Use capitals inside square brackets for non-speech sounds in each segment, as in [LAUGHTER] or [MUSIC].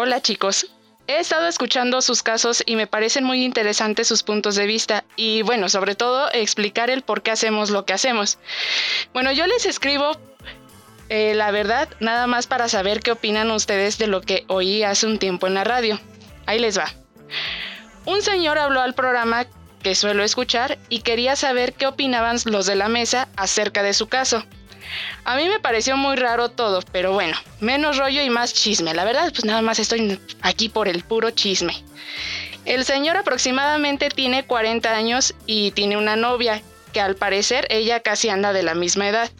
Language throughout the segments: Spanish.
Hola chicos, he estado escuchando sus casos y me parecen muy interesantes sus puntos de vista y bueno, sobre todo explicar el por qué hacemos lo que hacemos. Bueno, yo les escribo eh, la verdad nada más para saber qué opinan ustedes de lo que oí hace un tiempo en la radio. Ahí les va. Un señor habló al programa que suelo escuchar y quería saber qué opinaban los de la mesa acerca de su caso. A mí me pareció muy raro todo, pero bueno, menos rollo y más chisme. La verdad, pues nada más estoy aquí por el puro chisme. El señor aproximadamente tiene 40 años y tiene una novia, que al parecer ella casi anda de la misma edad.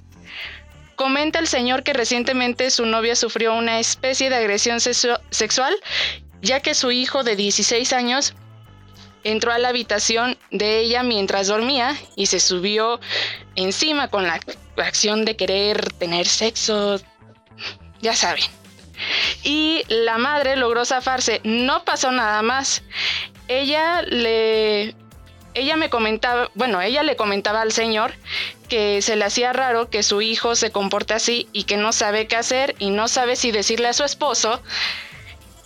Comenta el señor que recientemente su novia sufrió una especie de agresión sexual, ya que su hijo de 16 años entró a la habitación de ella mientras dormía y se subió encima con la acción de querer tener sexo, ya saben. Y la madre logró zafarse, no pasó nada más. Ella le ella me comentaba, bueno, ella le comentaba al señor que se le hacía raro que su hijo se comporte así y que no sabe qué hacer y no sabe si decirle a su esposo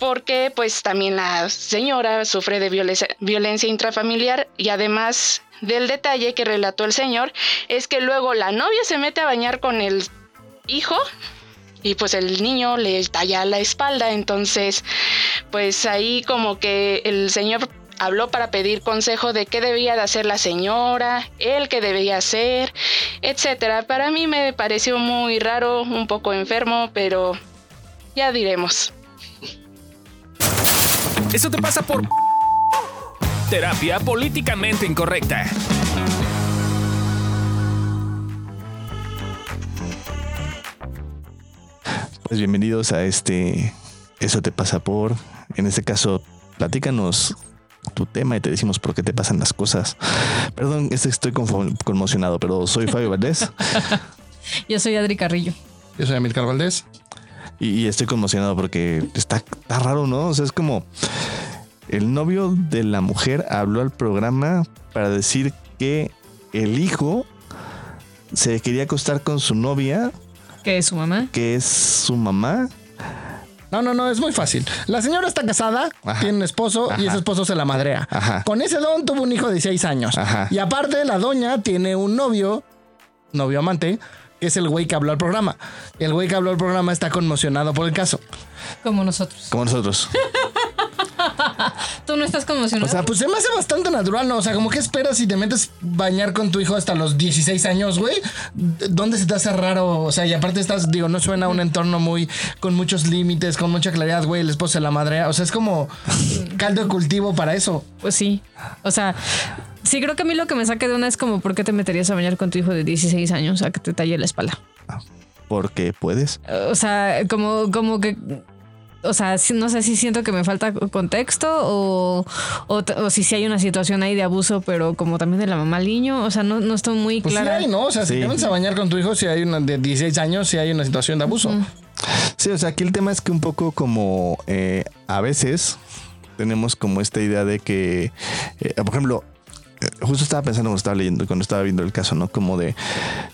porque pues también la señora sufre de violencia, intrafamiliar y además del detalle que relató el señor es que luego la novia se mete a bañar con el hijo y pues el niño le talla la espalda, entonces pues ahí como que el señor habló para pedir consejo de qué debía de hacer la señora, él qué debía hacer, etcétera. Para mí me pareció muy raro, un poco enfermo, pero ya diremos. Eso te pasa por terapia políticamente incorrecta. Pues bienvenidos a este Eso te pasa por. En este caso, platícanos tu tema y te decimos por qué te pasan las cosas. Perdón, estoy conmocionado, pero soy Fabio Valdés. [LAUGHS] Yo soy Adri Carrillo. Yo soy Amilcar Valdés. Y, estoy conmocionado porque está, está raro, ¿no? O sea, es como el novio de la mujer habló al programa para decir que el hijo se quería acostar con su novia. Que es su mamá. Que es su mamá. No, no, no, es muy fácil. La señora está casada, tiene un esposo y ese esposo se la madrea. Con ese don tuvo un hijo de seis años. Y aparte, la doña tiene un novio, novio amante, que es el güey que habló al programa. Y el güey que habló al programa está conmocionado por el caso. Como nosotros. Como nosotros. [LAUGHS] Tú no estás conmocionado. O sea, pues se me hace bastante natural, ¿no? O sea, como que esperas si te metes bañar con tu hijo hasta los 16 años, güey. ¿Dónde se te hace raro? O sea, y aparte estás, digo, no suena a un entorno muy con muchos límites, con mucha claridad, güey, el esposo de la madre. O sea, es como caldo de cultivo para eso. Pues sí. O sea, sí creo que a mí lo que me saca de una es como, ¿por qué te meterías a bañar con tu hijo de 16 años a que te talle la espalda? Porque puedes. O sea, como, como que o sea, no sé si siento que me falta contexto o, o, si sí hay una situación ahí de abuso, pero como también de la mamá al niño, o sea, no, no estoy muy pues clara. Sí hay, ¿no? O sea, si te vas a bañar con tu hijo, si hay una de 16 años, si hay una situación de abuso. Sí, o sea, aquí el tema es que un poco como eh, a veces tenemos como esta idea de que, eh, por ejemplo, justo estaba pensando cuando estaba leyendo, cuando estaba viendo el caso, ¿no? Como de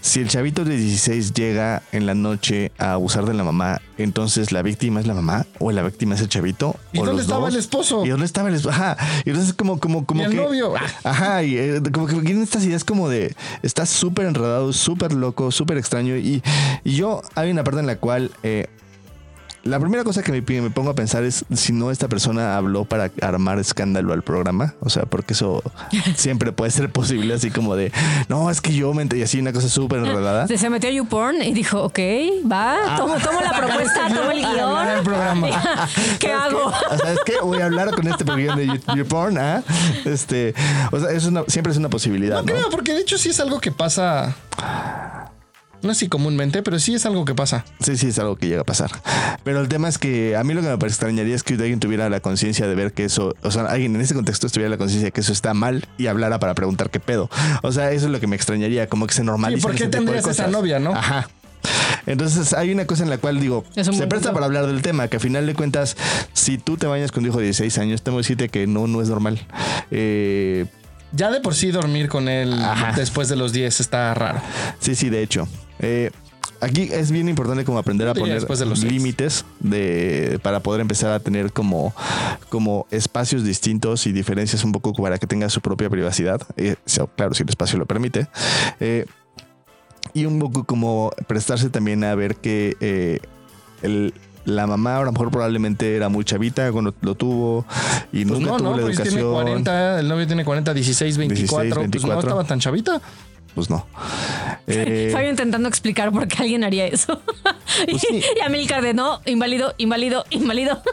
si el chavito de 16 llega en la noche a abusar de la mamá, entonces la víctima es la mamá o la víctima es el chavito. ¿Y dónde estaba el esposo? ¿Y dónde estaba el esposo? Ajá. Y entonces como, como, como ¿Y el novio. Ajá. Y eh, como que vienen estas ideas como de está súper enredado, súper loco, súper extraño. Y, y, yo hay una parte en la cual eh, la primera cosa que me, me, pongo a pensar es si no esta persona habló para armar escándalo al programa. O sea, porque eso [LAUGHS] siempre puede ser posible, así como de no, es que yo me y así una cosa súper enredada. Se metió a YouPorn y dijo, ok, va, ah. tomo, la propuesta, [LAUGHS] tomo el guion. El programa. [LAUGHS] ¿Qué hago? ¿Sabes qué? Voy a hablar con este guion de YouPorn. ¿ah? Este, o sea, es una, siempre es una posibilidad. No, creo, porque de hecho sí es algo que pasa no así comúnmente, pero sí es algo que pasa. Sí, sí, es algo que llega a pasar. Pero el tema es que a mí lo que me extrañaría es que alguien tuviera la conciencia de ver que eso, o sea, alguien en ese contexto tuviera la conciencia de que eso está mal y hablara para preguntar qué pedo. O sea, eso es lo que me extrañaría, como que se normaliza. ¿Y por qué tendrías esa novia, no? Ajá. Entonces hay una cosa en la cual digo, se presta para hablar del tema, que a final de cuentas, si tú te bañas con tu hijo de 16 años, tengo que decirte que no, no es normal. Eh, ya de por sí dormir con él después de los 10 está raro. Sí, sí, de hecho. Eh, aquí es bien importante como aprender a poner límites de para poder empezar a tener como como espacios distintos y diferencias un poco para que tenga su propia privacidad eh, claro si el espacio lo permite eh, y un poco como prestarse también a ver que eh, el, la mamá a lo mejor probablemente era muy chavita cuando lo tuvo y pues nunca no, tuvo no, la pues educación. Tiene 40, el novio tiene 40, 16, 24, 16, 24. Pues no estaba tan chavita. Pues no. [LAUGHS] Eh, Fabio intentando explicar por qué alguien haría eso. [LAUGHS] Pues y, sí. y Amilcar de no, inválido, inválido, inválido.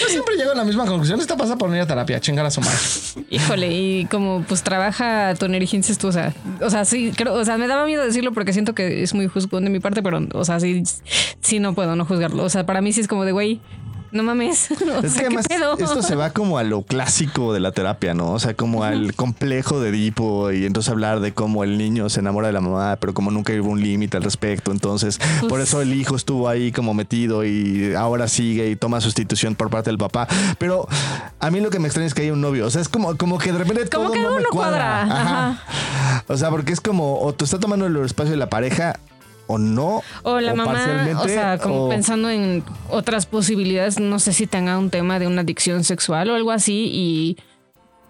Yo siempre llego a la misma conclusión. Esta pasa por ir a terapia, chingar a su madre. [LAUGHS] Híjole, y como pues trabaja Tony Hinces tú, o sea, o sea, sí, creo, o sea, me daba miedo decirlo porque siento que es muy juzgón de mi parte, pero, o sea, sí, sí no puedo no juzgarlo. O sea, para mí sí es como de, güey, no mames. [LAUGHS] es que además esto se va como a lo clásico de la terapia, ¿no? O sea, como al complejo de Edipo y entonces hablar de cómo el niño se enamora de la mamá, pero como nunca hubo un límite al respecto, entonces por eso el hijo estuvo ahí como metido y ahora sigue y toma sustitución por parte del papá. Pero a mí lo que me extraña es que hay un novio, o sea, es como, como que de repente como todo que no me cuadra. Ajá. O sea, porque es como o tú estás tomando el espacio de la pareja o no. O la mamá, o sea, como pensando en otras posibilidades, no sé si tenga un tema de una adicción sexual o algo así y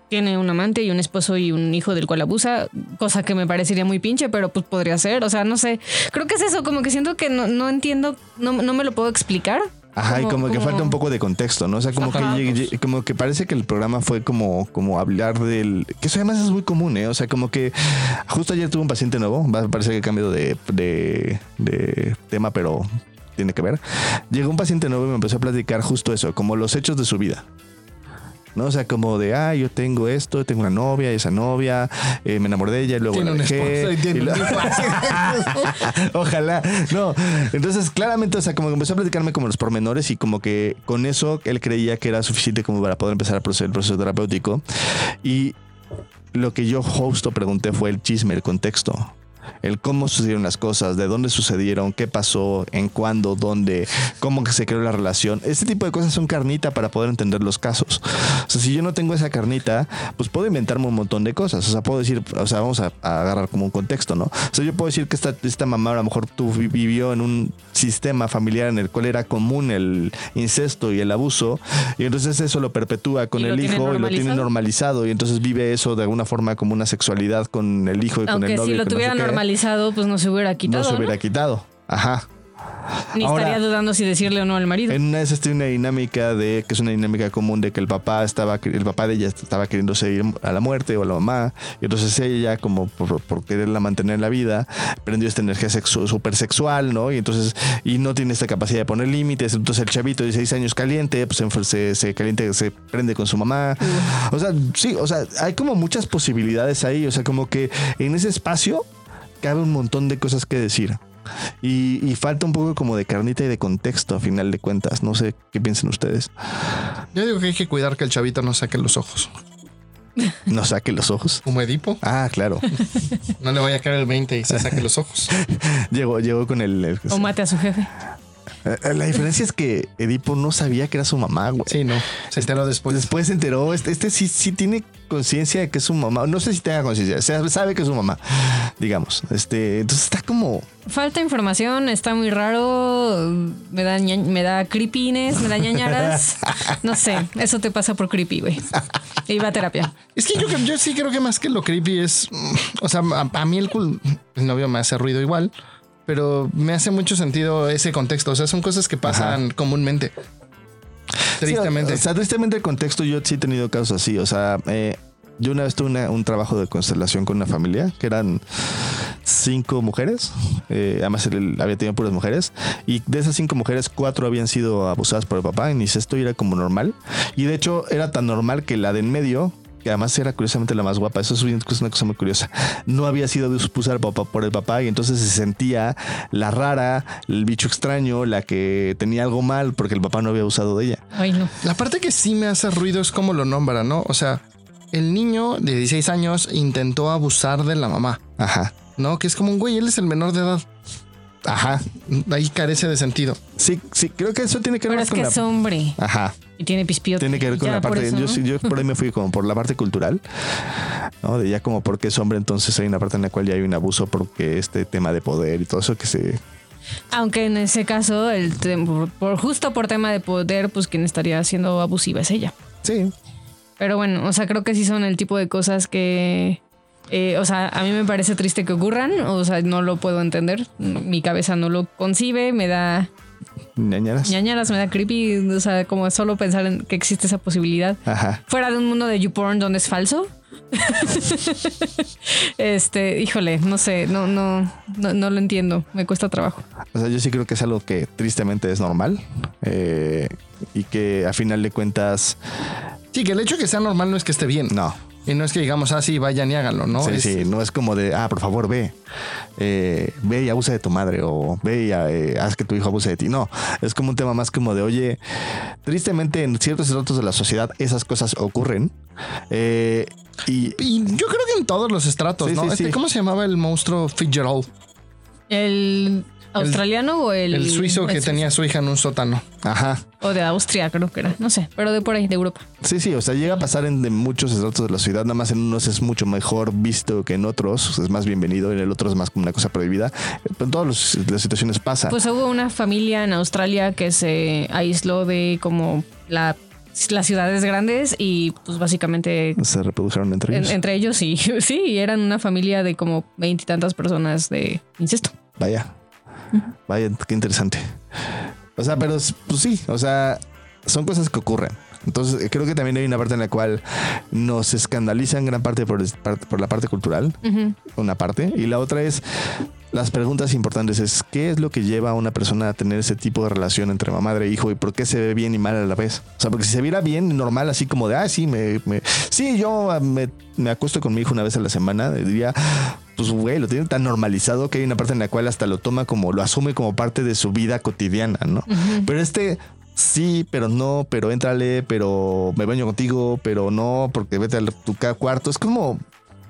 tiene un amante y un esposo y un hijo del cual abusa, cosa que me parecería muy pinche, pero pues podría ser, o sea, no sé, creo que es eso, como que siento que no, no entiendo, no, no me lo puedo explicar Ajá, y como, que falta un poco de contexto, ¿no? O sea, como que, como que parece que el programa fue como, como hablar del... Que eso además es muy común, ¿eh? O sea, como que justo ayer tuve un paciente nuevo, parecer que cambio de, de, de tema, pero tiene que ver. Llegó un paciente nuevo y me empezó a platicar justo eso, como los hechos de su vida. ¿No? O sea, como de, ah, yo tengo esto, tengo una novia, y esa novia, eh, me enamoré de ella y luego la dejé. Ojalá. No, entonces claramente, o sea, como que empezó a platicarme como los pormenores y como que con eso él creía que era suficiente como para poder empezar a proceder el proceso terapéutico. Y lo que yo justo pregunté fue el chisme, el contexto el cómo sucedieron las cosas, de dónde sucedieron, qué pasó, en cuándo, dónde, cómo se creó la relación. Este tipo de cosas son carnita para poder entender los casos. O sea, si yo no tengo esa carnita, pues puedo inventarme un montón de cosas. O sea, puedo decir, o sea, vamos a, agarrar como un contexto, ¿no? O sea, yo puedo decir que esta, esta mamá a lo mejor tú vivió en un sistema familiar en el cual era común el incesto y el abuso, y entonces eso lo perpetúa con el hijo y lo tiene normalizado, y entonces vive eso de alguna forma como una sexualidad con el hijo y con el novio. Si lo tuviera normalizado, pues no se hubiera quitado. No se hubiera quitado. Ajá. Ni estaría dudando si decirle o no al marido. En una vez tiene una dinámica de que es una dinámica común de que el papá estaba el papá de ella estaba queriéndose ir a la muerte o a la mamá y entonces ella como por, quererla mantener en la vida prendió esta energía súper sexual, ¿no? Y entonces y no tiene esta capacidad de poner límites, entonces el chavito de 6 años caliente, pues se, se caliente, se prende con su mamá. O sea, sí, o sea, hay como muchas posibilidades ahí, o sea, como que en ese espacio cabe un montón de cosas que decir. Y, falta un poco como de carnita y de contexto a final de cuentas. No sé qué piensen ustedes. Yo digo que hay que cuidar que el chavito no saque los ojos. No saque los ojos. Como Edipo. Ah, claro. [LAUGHS] No le vaya a caer el 20 y se saque los ojos. [LAUGHS] llegó, llegó con el, O mate a su jefe. Eh, la diferencia es que Edipo no sabía que era su mamá, güey. Sí, no. Se enteró después. Después se enteró. Este, este sí, sí tiene conciencia de que es su mamá. No sé si tenga conciencia. Sabe que es su mamá, digamos. Este, entonces está como. Falta información, está muy raro. Me da, me da creepines, me da ñañaras. [LAUGHS] No sé, eso te pasa por creepy, güey. Iba a terapia. Es que yo, yo sí creo que más que lo creepy es. O sea, a, mí el, el novio me hace ruido igual pero me hace mucho sentido ese contexto. O sea, son cosas que pasan comúnmente. Tristemente. o, sea, tristemente el contexto, yo sí he tenido casos así. O sea, eh, yo una vez tuve un trabajo de constelación con una familia que eran cinco mujeres. Eh, además, él había tenido puras mujeres. Y de esas cinco mujeres, cuatro habían sido abusadas por el papá. Y esto era como normal. Y de hecho, era tan normal que la de en medio que además era curiosamente la más guapa. Eso es una cosa muy curiosa. No había sido expulsada por el papá y entonces se sentía la rara, el bicho extraño, la que tenía algo mal porque el papá no había usado de ella. Ay, no. La parte que sí me hace ruido es como lo nombra, ¿no? O sea, el niño de 16 años intentó abusar de la mamá. Ajá. ¿No? Que es como un güey, él es el menor de edad. Ajá. Ahí carece de sentido. Sí, sí, creo que eso tiene que ver con es que es hombre. Ajá. Y tiene pispiote. Tiene que ver con la parte. Yo, yo, por ahí me fui como por la parte cultural. ¿no? De ya como porque es hombre, entonces hay una parte en la cual ya hay un abuso porque este tema de poder y todo eso que se... Aunque en ese caso, el por, justo por tema de poder, pues quien estaría siendo abusiva es ella. Sí. Pero bueno, o sea, creo que sí son el tipo de cosas que... Eh, o sea, a mí me parece triste que ocurran, o sea, no lo puedo entender, mi cabeza no lo concibe, me da ñañaras. Ñañaras me da creepy, o sea, como solo pensar en que existe esa posibilidad. Ajá. Fuera de un mundo de YouPorn donde es falso. [LAUGHS] este, híjole, no sé, no, no, no, lo entiendo, me cuesta trabajo. O sea, yo sí creo que es algo que tristemente es normal eh, y que a final de cuentas... Sí, que el hecho de que sea normal no es que esté bien. No. Y no es que digamos, ah, sí, vayan y háganlo, ¿no? Sí, sí, no es como de, ah, por favor, ve, eh, ve y abusa de tu madre o ve y eh, haz que tu hijo abuse de ti. No, es como un tema más como de, oye, tristemente en ciertos estratos de la sociedad esas cosas ocurren. Eh, y, yo creo que en todos los estratos, ¿no? Este, ¿Cómo se llamaba el monstruo Fitzgerald? El ¿Australiano o el...? El suizo que tenía a su hija en un sótano. Ajá. O de Austria, creo que era. No sé, pero de por ahí, de Europa. Sí, sí, o sea, llega a pasar en muchos estratos de la ciudad. Nada más en unos es mucho mejor visto que en otros. Es más bienvenido. En el otro es más como una cosa prohibida. Pero en todas las situaciones pasa. Pues hubo una familia en Australia que se aisló de como la las ciudades grandes y pues básicamente se reprodujeron entre ellos. entre ellos sí, [LAUGHS] sí, eran una familia de como veintitantas personas de incesto. Vaya. Vaya, qué interesante. O sea, pero pues sí, o sea, son cosas que ocurren. Entonces, creo que también hay una parte en la cual nos escandaliza en gran parte por, por la parte cultural, una parte, y la otra es las preguntas importantes es qué es lo que lleva a una persona a tener ese tipo de relación entre mamá e hijo y por qué se ve bien y mal a la vez. O sea, porque si se viera bien normal, así como de, ah, sí, me, me sí, yo ah, me, me, acuesto con mi hijo una vez a la semana, diría, pues güey, lo tiene tan normalizado que hay una parte en la cual hasta lo toma como, lo asume como parte de su vida cotidiana, ¿no? Pero este sí, pero no, pero éntrale, pero me baño contigo, pero no, porque vete a tu cuarto. Es como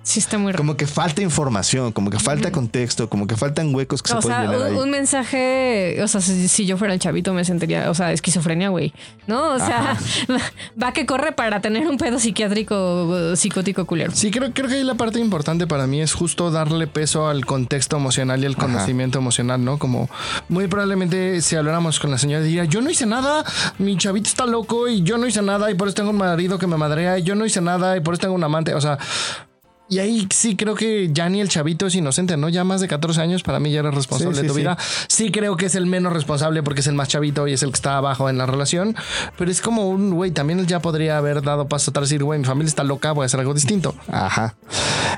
Sí, está muy raro. Como que falta información, como que falta contexto, como que faltan huecos que se pueden llenar un, ahí. un mensaje, o sea, si, yo fuera el chavito me sentiría, o sea, esquizofrenia, güey. ¿No? O sea, [LAUGHS] va que corre para tener un pedo psiquiátrico psicótico culero. Sí, creo, creo que ahí la parte importante para mí es justo darle peso al contexto emocional y al conocimiento emocional, ¿no? Como muy probablemente si habláramos con la señora diría, yo no hice nada, mi chavito está loco y yo no hice nada y por eso tengo un marido que me madrea y yo no hice nada y por eso tengo un amante. O sea, y ahí sí creo que ya ni el chavito es inocente, ¿no? Ya más de 14 años para mí ya era responsable de tu vida. Sí creo que es el menos responsable porque es el más chavito y es el que está abajo en la relación. Pero es como un, güey, también él ya podría haber dado paso atrás y decir, güey, mi familia está loca, voy a hacer algo distinto. Ajá.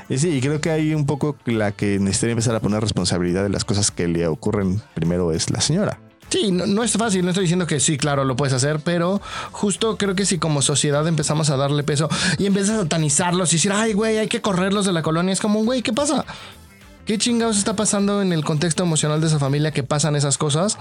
Y sí, creo que hay un poco la que necesitaría empezar a poner responsabilidad de las cosas que le ocurren primero es la señora. Sí, no, es fácil, no estoy diciendo que sí, claro, lo puedes hacer, pero justo creo que si como sociedad empezamos a darle peso y vez de satanizarlos y decir, ay, güey, hay que correrlos de la colonia, es como, güey, ¿qué pasa? ¿Qué chingados está pasando en el contexto emocional de esa familia que pasan esas cosas?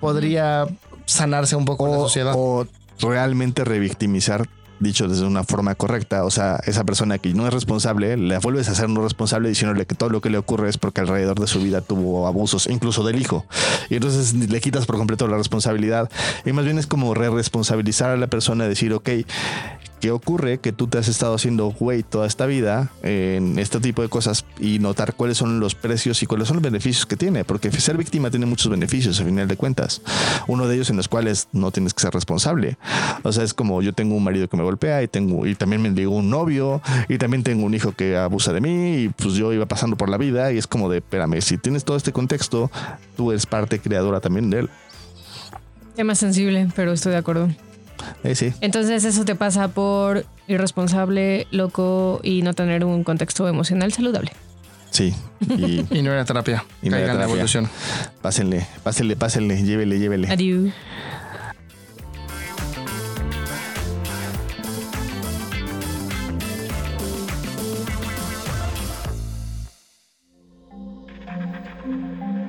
Podría sanarse un poco la sociedad. O realmente revictimizar dicho desde una forma correcta. O sea, esa persona que no es responsable, le vuelves a ser no responsable diciéndole que todo lo que le ocurre es porque alrededor de su vida tuvo abusos, incluso del hijo. Y entonces le quitas por completo la responsabilidad. Y más bien es como re responsabilizar a la persona, decir, ok, ¿Qué ocurre? Que tú te has estado haciendo güey toda esta vida en este tipo de cosas y notar cuáles son los precios y cuáles son los beneficios que tiene, porque ser víctima tiene muchos beneficios a final de cuentas. Uno de ellos en los cuales no tienes que ser responsable. O sea, es como yo tengo un marido que me golpea y tengo y también me digo un novio y también tengo un hijo que abusa de mí y pues yo iba pasando por la vida y es como de, espérame, si tienes todo este contexto, tú eres parte creadora también de él. Tema sensible, pero estoy de acuerdo. Eh, Entonces eso te pasa por irresponsable, loco y no tener un contexto emocional saludable. Sí. Y, [LAUGHS] no era terapia. Y no era la evolución. Pásenle, pásenle, pásenle, llévele, llévele. Adiós.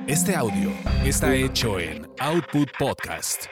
Este audio está hecho en Output Podcast.